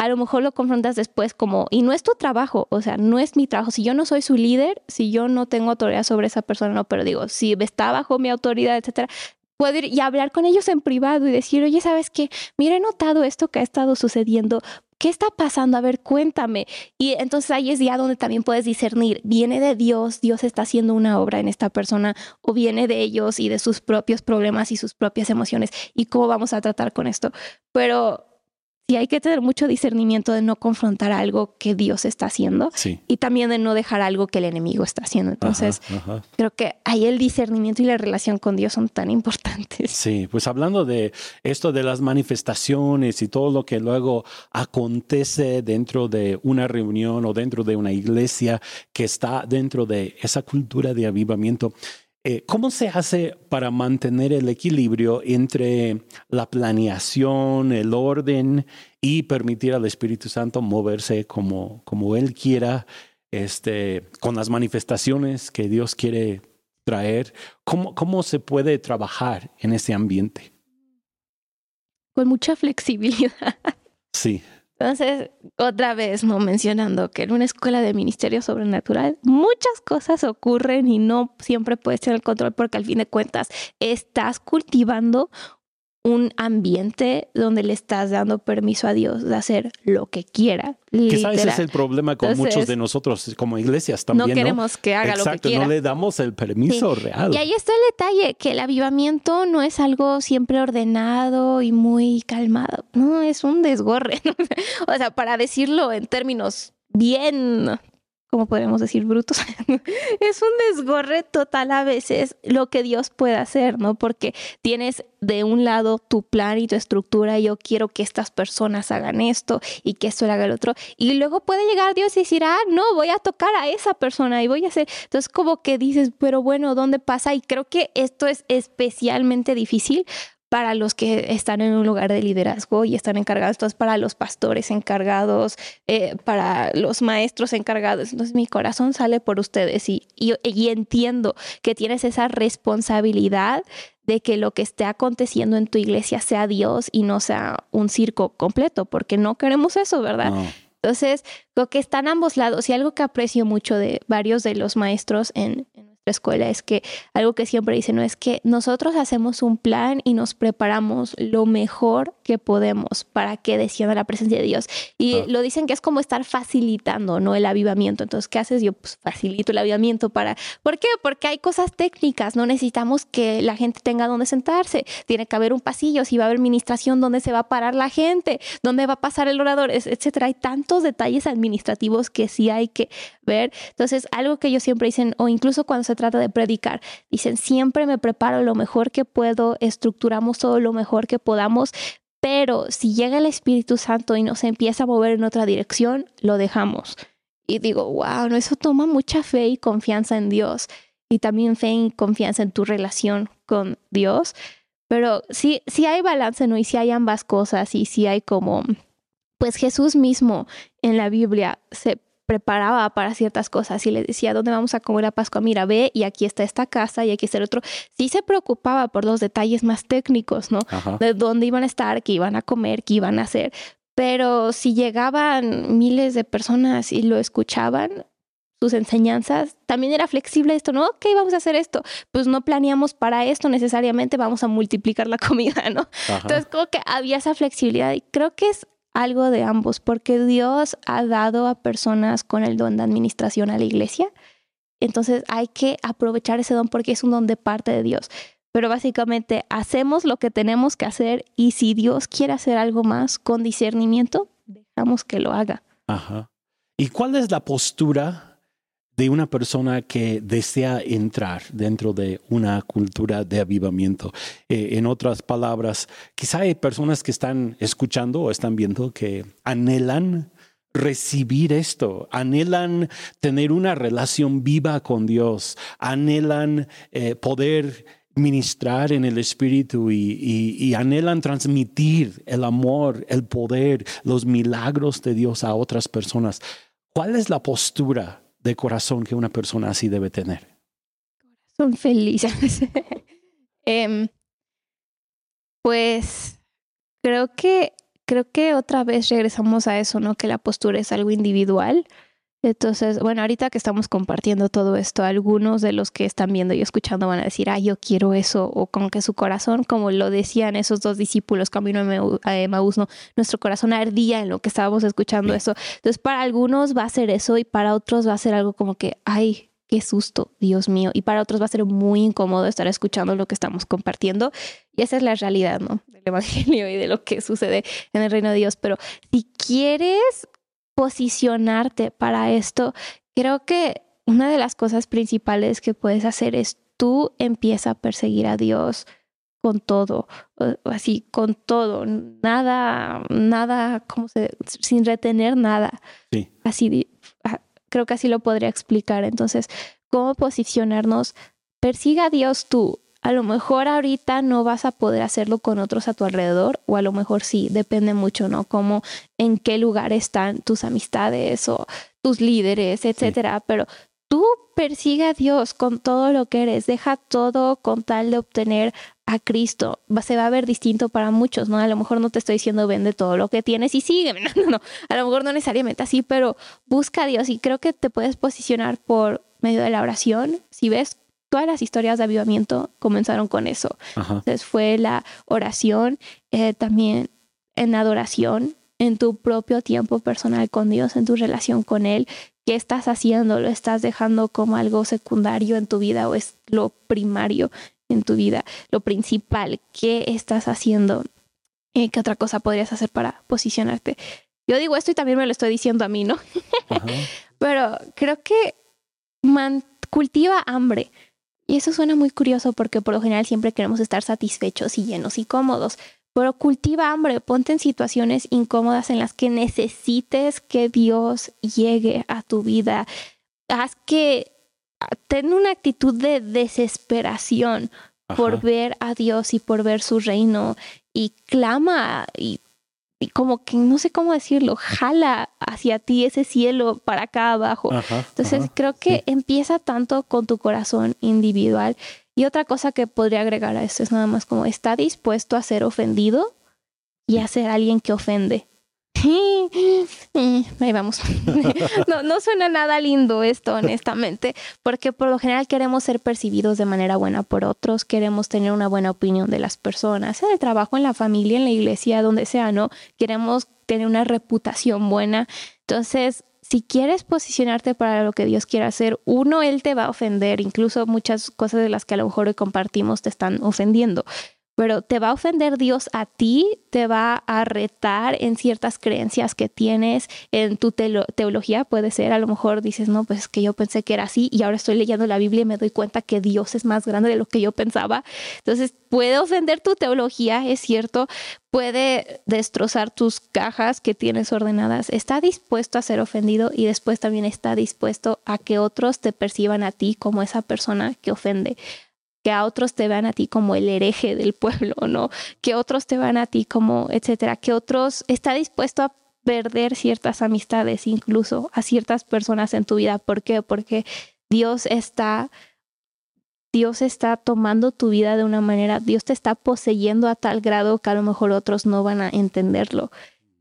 a lo mejor lo confrontas después como, y no es tu trabajo, o sea, no es mi trabajo. Si yo no soy su líder, si yo no tengo autoridad sobre esa persona, no, pero digo, si está bajo mi autoridad, etcétera, puedo ir y hablar con ellos en privado y decir, oye, ¿sabes qué? Mira, he notado esto que ha estado sucediendo. ¿Qué está pasando? A ver, cuéntame. Y entonces ahí es ya donde también puedes discernir, ¿viene de Dios? ¿Dios está haciendo una obra en esta persona? ¿O viene de ellos y de sus propios problemas y sus propias emociones? ¿Y cómo vamos a tratar con esto? Pero y hay que tener mucho discernimiento de no confrontar algo que Dios está haciendo y también de no dejar algo que el enemigo está haciendo. Entonces, creo que ahí el discernimiento y la relación con Dios son tan importantes. Sí, pues hablando de esto de las manifestaciones y todo lo que luego acontece dentro de una reunión o dentro de una iglesia que está dentro de esa cultura de avivamiento. Eh, ¿Cómo se hace para mantener el equilibrio entre la planeación, el orden y permitir al Espíritu Santo moverse como, como Él quiera, este, con las manifestaciones que Dios quiere traer? ¿Cómo, ¿Cómo se puede trabajar en ese ambiente? Con mucha flexibilidad. Sí. Entonces, otra vez, no mencionando que en una escuela de ministerio sobrenatural muchas cosas ocurren y no siempre puedes tener el control porque al fin de cuentas estás cultivando un ambiente donde le estás dando permiso a Dios de hacer lo que quiera. Quizás ese es el problema con muchos de nosotros como iglesias también. No queremos que haga lo que quiera. no le damos el permiso real. Y ahí está el detalle, que el avivamiento no es algo siempre ordenado y muy calmado. No, es un desgorre. o sea, para decirlo en términos bien como podemos decir, brutos. es un desgorre total a veces lo que Dios puede hacer, ¿no? Porque tienes de un lado tu plan y tu estructura, yo quiero que estas personas hagan esto y que esto haga el otro, y luego puede llegar Dios y decir, ah, no, voy a tocar a esa persona y voy a hacer. Entonces, como que dices, pero bueno, ¿dónde pasa? Y creo que esto es especialmente difícil para los que están en un lugar de liderazgo y están encargados, entonces para los pastores encargados, eh, para los maestros encargados. Entonces mi corazón sale por ustedes y, y, entiendo que tienes esa responsabilidad de que lo que esté aconteciendo en tu iglesia sea Dios y no sea un circo completo, porque no queremos eso, ¿verdad? Entonces, lo que están ambos lados y algo que aprecio mucho de varios de los maestros en, en escuela es que algo que siempre dicen no es que nosotros hacemos un plan y nos preparamos lo mejor que podemos para que descienda la presencia de Dios. Y ah. lo dicen que es como estar facilitando, ¿no? El avivamiento. Entonces, ¿qué haces? Yo pues facilito el avivamiento para... ¿Por qué? Porque hay cosas técnicas. No necesitamos que la gente tenga donde sentarse. Tiene que haber un pasillo, si va a haber administración, dónde se va a parar la gente, dónde va a pasar el orador, etcétera. Hay tantos detalles administrativos que sí hay que ver. Entonces, algo que ellos siempre dicen, o incluso cuando se trata de predicar, dicen, siempre me preparo lo mejor que puedo, estructuramos todo lo mejor que podamos, pero si llega el Espíritu Santo y nos empieza a mover en otra dirección, lo dejamos. Y digo, wow, no, eso toma mucha fe y confianza en Dios. Y también fe y confianza en tu relación con Dios. Pero sí, sí hay balance, ¿no? Y sí hay ambas cosas. Y sí hay como, pues Jesús mismo en la Biblia se preparaba para ciertas cosas y le decía, ¿dónde vamos a comer a Pascua? Mira, ve y aquí está esta casa y aquí está el otro. Sí se preocupaba por los detalles más técnicos, ¿no? De dónde iban a estar, qué iban a comer, qué iban a hacer. Pero si llegaban miles de personas y lo escuchaban, sus enseñanzas, también era flexible esto, ¿no? Ok, vamos a hacer esto. Pues no planeamos para esto necesariamente, vamos a multiplicar la comida, ¿no? Entonces, como que había esa flexibilidad y creo que es algo de ambos, porque Dios ha dado a personas con el don de administración a la iglesia. Entonces hay que aprovechar ese don porque es un don de parte de Dios. Pero básicamente hacemos lo que tenemos que hacer y si Dios quiere hacer algo más con discernimiento, dejamos que lo haga. Ajá. ¿Y cuál es la postura de una persona que desea entrar dentro de una cultura de avivamiento. Eh, en otras palabras, quizá hay personas que están escuchando o están viendo que anhelan recibir esto, anhelan tener una relación viva con Dios, anhelan eh, poder ministrar en el Espíritu y, anhelan transmitir el amor, el poder, los milagros de Dios a otras personas. ¿Cuál es la postura de corazón que una persona así debe tener? Son felices. Em, pues creo que creo que otra vez regresamos a eso, ¿no? Que la postura es algo individual. Entonces, bueno, ahorita que estamos compartiendo todo esto, algunos de los que están viendo y escuchando van a decir, ah, yo quiero eso, o como que su corazón, como lo decían esos dos discípulos camino a Maús, ¿no? nuestro corazón ardía en lo que estábamos escuchando eso. Entonces, para algunos va a ser eso y para otros va a ser algo como que, ay, qué susto, Dios mío. Y para otros va a ser muy incómodo estar escuchando lo que estamos compartiendo. Y esa es la realidad, ¿no? Del Evangelio y de lo que sucede en el reino de Dios. Pero si quieres posicionarte para esto, creo que una de las cosas principales que puedes hacer es tú empieza a perseguir a Dios con todo, así, con todo, nada, nada, como se, sin retener nada. Sí. Así, creo que así lo podría explicar. Entonces, ¿cómo posicionarnos? Persiga a Dios tú. A lo mejor ahorita no vas a poder hacerlo con otros a tu alrededor, o a lo mejor sí, depende mucho, ¿no? Como en qué lugar están tus amistades o tus líderes, etcétera. Pero tú persigue a Dios con todo lo que eres, deja todo con tal de obtener a Cristo. Se va a ver distinto para muchos, ¿no? A lo mejor no te estoy diciendo vende todo lo que tienes y sigue, no, no, no, a lo mejor no necesariamente así, pero busca a Dios y creo que te puedes posicionar por medio de la oración. Si ves, todas las historias de avivamiento comenzaron con eso. Entonces fue la oración, eh, también en adoración, en tu propio tiempo personal con Dios, en tu relación con Él, ¿Qué estás haciendo? ¿Lo estás dejando como algo secundario en tu vida o es lo primario en tu vida? Lo principal, ¿qué estás haciendo? Eh, ¿Qué otra cosa podrías hacer para posicionarte? Yo digo esto y también me lo estoy diciendo a mí, ¿no? Pero creo que cultiva hambre. Y eso suena muy curioso porque por lo general siempre queremos estar satisfechos y llenos y cómodos pero cultiva hambre, ponte en situaciones incómodas en las que necesites que Dios llegue a tu vida. Haz que ten una actitud de desesperación por ver a Dios y por ver su reino y clama y, como que no sé cómo decirlo, jala hacia ti ese cielo para acá abajo. Entonces creo que empieza tanto con tu corazón individual y otra cosa que podría agregar a esto es nada más como está dispuesto a ser ofendido y a ser alguien que ofende. Ahí vamos. No, no suena nada lindo esto, honestamente, porque por lo general queremos ser percibidos de manera buena por otros, queremos tener una buena opinión de las personas, en el trabajo, en la familia, en la iglesia, donde sea, ¿no? Queremos tener una reputación buena. Entonces, si quieres posicionarte para lo que Dios quiere hacer, uno, Él te va a ofender, incluso muchas cosas de las que a lo mejor hoy compartimos te están ofendiendo pero te va a ofender Dios a ti, te va a retar en ciertas creencias que tienes en tu teología, puede ser, a lo mejor dices, no, pues es que yo pensé que era así y ahora estoy leyendo la Biblia y me doy cuenta que Dios es más grande de lo que yo pensaba. Entonces, puede ofender tu teología, es cierto, puede destrozar tus cajas que tienes ordenadas, está dispuesto a ser ofendido y después también está dispuesto a que otros te perciban a ti como esa persona que ofende que a otros te vean a ti como el hereje del pueblo, ¿no? Que otros te vean a ti como, etcétera, que otros está dispuesto a perder ciertas amistades, incluso a ciertas personas en tu vida. ¿Por qué? Porque Dios está, Dios está tomando tu vida de una manera, Dios te está poseyendo a tal grado que a lo mejor otros no van a entenderlo.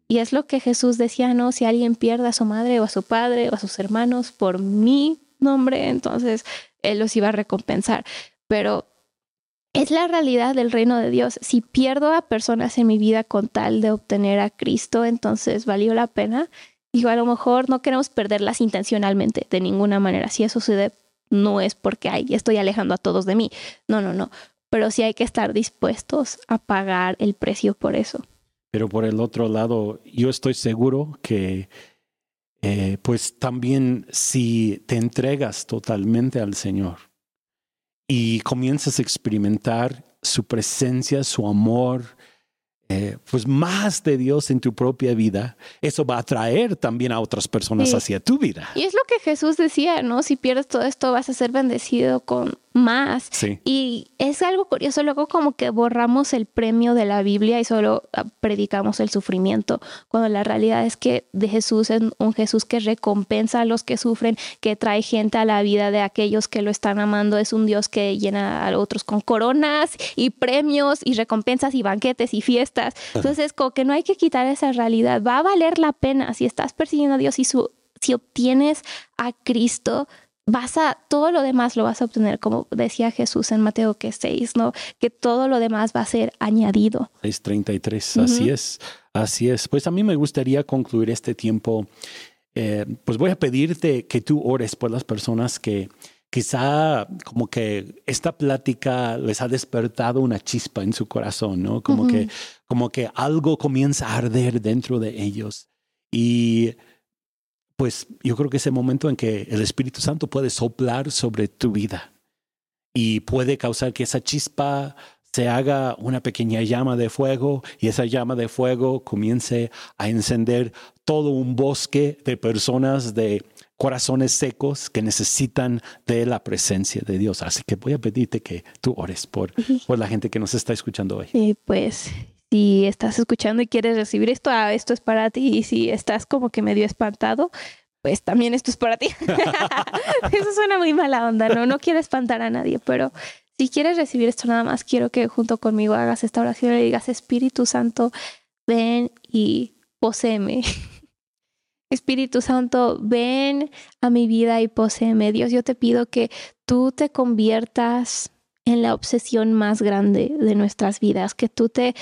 Y es lo que Jesús decía, no, si alguien pierde a su madre o a su padre o a sus hermanos por mi nombre, entonces Él los iba a recompensar pero es la realidad del reino de Dios. Si pierdo a personas en mi vida con tal de obtener a Cristo, entonces valió la pena. Digo, a lo mejor no queremos perderlas intencionalmente, de ninguna manera. Si eso sucede, no es porque ay, estoy alejando a todos de mí. No, no, no. Pero sí hay que estar dispuestos a pagar el precio por eso. Pero por el otro lado, yo estoy seguro que, eh, pues también si te entregas totalmente al Señor, y comienzas a experimentar su presencia, su amor, eh, pues más de Dios en tu propia vida, eso va a atraer también a otras personas hacia tu vida. Y es lo que Jesús decía, ¿no? Si pierdes todo esto, vas a ser bendecido con más. Y es algo curioso, luego como que borramos el premio de la Biblia y solo ah, predicamos el sufrimiento, cuando la realidad es que de Jesús es un Jesús que recompensa a los que sufren, que trae gente a la vida de aquellos que lo están amando, es un Dios que llena a otros con coronas y premios y recompensas y banquetes y fiestas. Entonces, como que no hay que quitar esa realidad, va a valer la pena si estás persiguiendo a Dios y su, si obtienes a Cristo, vas a, todo lo demás lo vas a obtener, como decía Jesús en Mateo que 6, ¿no? Que todo lo demás va a ser añadido. 6.33, así es, así es. Pues a mí me gustaría concluir este tiempo, eh, pues voy a pedirte que tú ores por las personas que quizá como que esta plática les ha despertado una chispa en su corazón, ¿no? Como, que, como que algo comienza a arder dentro de ellos. Y pues yo creo que es el momento en que el Espíritu Santo puede soplar sobre tu vida y puede causar que esa chispa se haga una pequeña llama de fuego y esa llama de fuego comience a encender todo un bosque de personas, de corazones secos que necesitan de la presencia de Dios. Así que voy a pedirte que tú ores por, por la gente que nos está escuchando hoy. Sí, pues si estás escuchando y quieres recibir esto, ah, esto es para ti. Y si estás como que medio espantado, pues también esto es para ti. Eso suena muy mala onda, ¿no? No quiero espantar a nadie, pero si quieres recibir esto nada más, quiero que junto conmigo hagas esta oración y digas, Espíritu Santo, ven y poséeme. Espíritu Santo, ven a mi vida y poséeme. Dios, yo te pido que tú te conviertas en la obsesión más grande de nuestras vidas, que tú te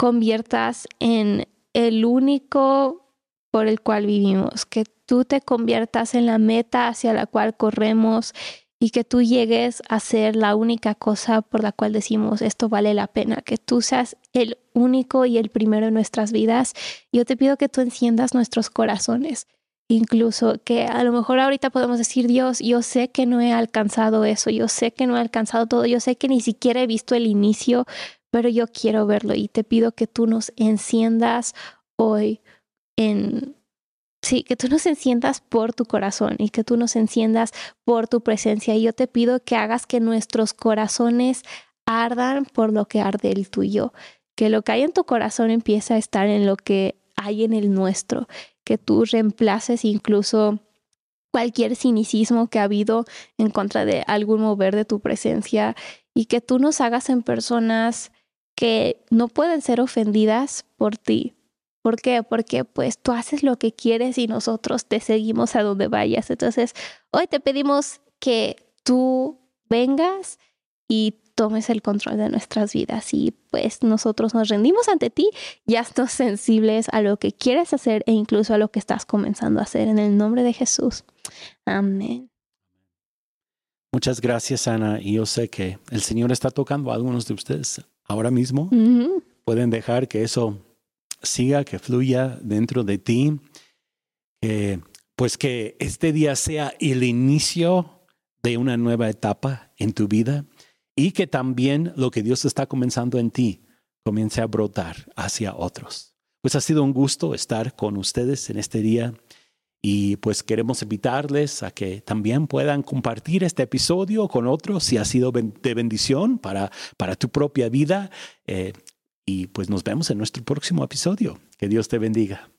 conviertas en el único por el cual vivimos, que tú te conviertas en la meta hacia la cual corremos y que tú llegues a ser la única cosa por la cual decimos esto vale la pena, que tú seas el único y el primero en nuestras vidas. Yo te pido que tú enciendas nuestros corazones, incluso que a lo mejor ahorita podemos decir, Dios, yo sé que no he alcanzado eso, yo sé que no he alcanzado todo, yo sé que ni siquiera he visto el inicio, pero yo quiero verlo y te pido que tú nos enciendas hoy en... Sí, que tú nos enciendas por tu corazón y que tú nos enciendas por tu presencia. Y yo te pido que hagas que nuestros corazones ardan por lo que arde el tuyo. Que lo que hay en tu corazón empiece a estar en lo que hay en el nuestro. Que tú reemplaces incluso cualquier cinicismo que ha habido en contra de algún mover de tu presencia y que tú nos hagas en personas que no pueden ser ofendidas por ti. ¿Por qué? Porque pues tú haces lo que quieres y nosotros te seguimos a donde vayas. Entonces, hoy te pedimos que tú vengas y tomes el control de nuestras vidas y pues nosotros nos rendimos ante ti, ya estamos sensibles a lo que quieres hacer e incluso a lo que estás comenzando a hacer en el nombre de Jesús. Amén. Muchas gracias, Ana. Y yo sé que el Señor está tocando a algunos de ustedes ahora mismo. Pueden dejar que eso siga, que fluya dentro de ti. pues que este día sea el inicio de una nueva etapa en tu vida y que también lo que Dios está comenzando en ti comience a brotar hacia otros. Pues ha sido un gusto estar con ustedes en este día. Y pues queremos invitarles a que también puedan compartir este episodio con otros si ha sido de bendición para, para tu propia vida. Eh, y pues nos vemos en nuestro próximo episodio. Que Dios te bendiga.